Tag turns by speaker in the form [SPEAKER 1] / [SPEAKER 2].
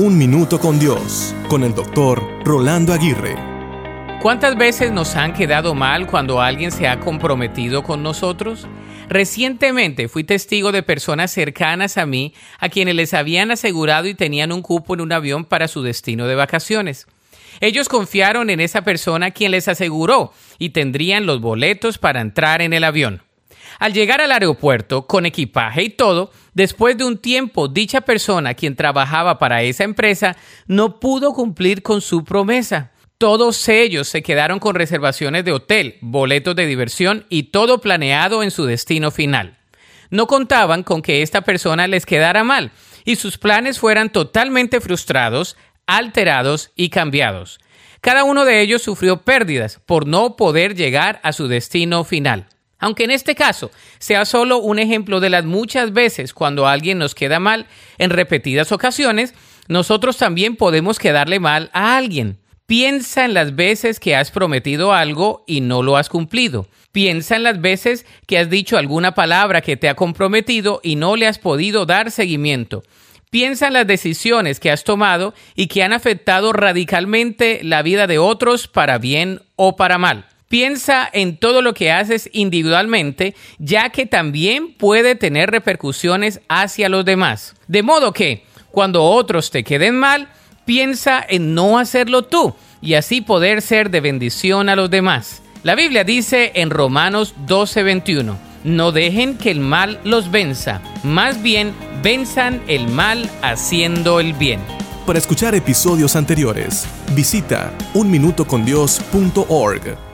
[SPEAKER 1] Un Minuto con Dios, con el doctor Rolando Aguirre.
[SPEAKER 2] ¿Cuántas veces nos han quedado mal cuando alguien se ha comprometido con nosotros? Recientemente fui testigo de personas cercanas a mí a quienes les habían asegurado y tenían un cupo en un avión para su destino de vacaciones. Ellos confiaron en esa persona quien les aseguró y tendrían los boletos para entrar en el avión. Al llegar al aeropuerto con equipaje y todo, después de un tiempo dicha persona quien trabajaba para esa empresa no pudo cumplir con su promesa. Todos ellos se quedaron con reservaciones de hotel, boletos de diversión y todo planeado en su destino final. No contaban con que esta persona les quedara mal y sus planes fueran totalmente frustrados, alterados y cambiados. Cada uno de ellos sufrió pérdidas por no poder llegar a su destino final. Aunque en este caso sea solo un ejemplo de las muchas veces cuando alguien nos queda mal en repetidas ocasiones, nosotros también podemos quedarle mal a alguien. Piensa en las veces que has prometido algo y no lo has cumplido. Piensa en las veces que has dicho alguna palabra que te ha comprometido y no le has podido dar seguimiento. Piensa en las decisiones que has tomado y que han afectado radicalmente la vida de otros para bien o para mal. Piensa en todo lo que haces individualmente, ya que también puede tener repercusiones hacia los demás. De modo que, cuando otros te queden mal, piensa en no hacerlo tú y así poder ser de bendición a los demás. La Biblia dice en Romanos 12:21, no dejen que el mal los venza, más bien venzan el mal haciendo el bien.
[SPEAKER 1] Para escuchar episodios anteriores, visita unminutocondios.org.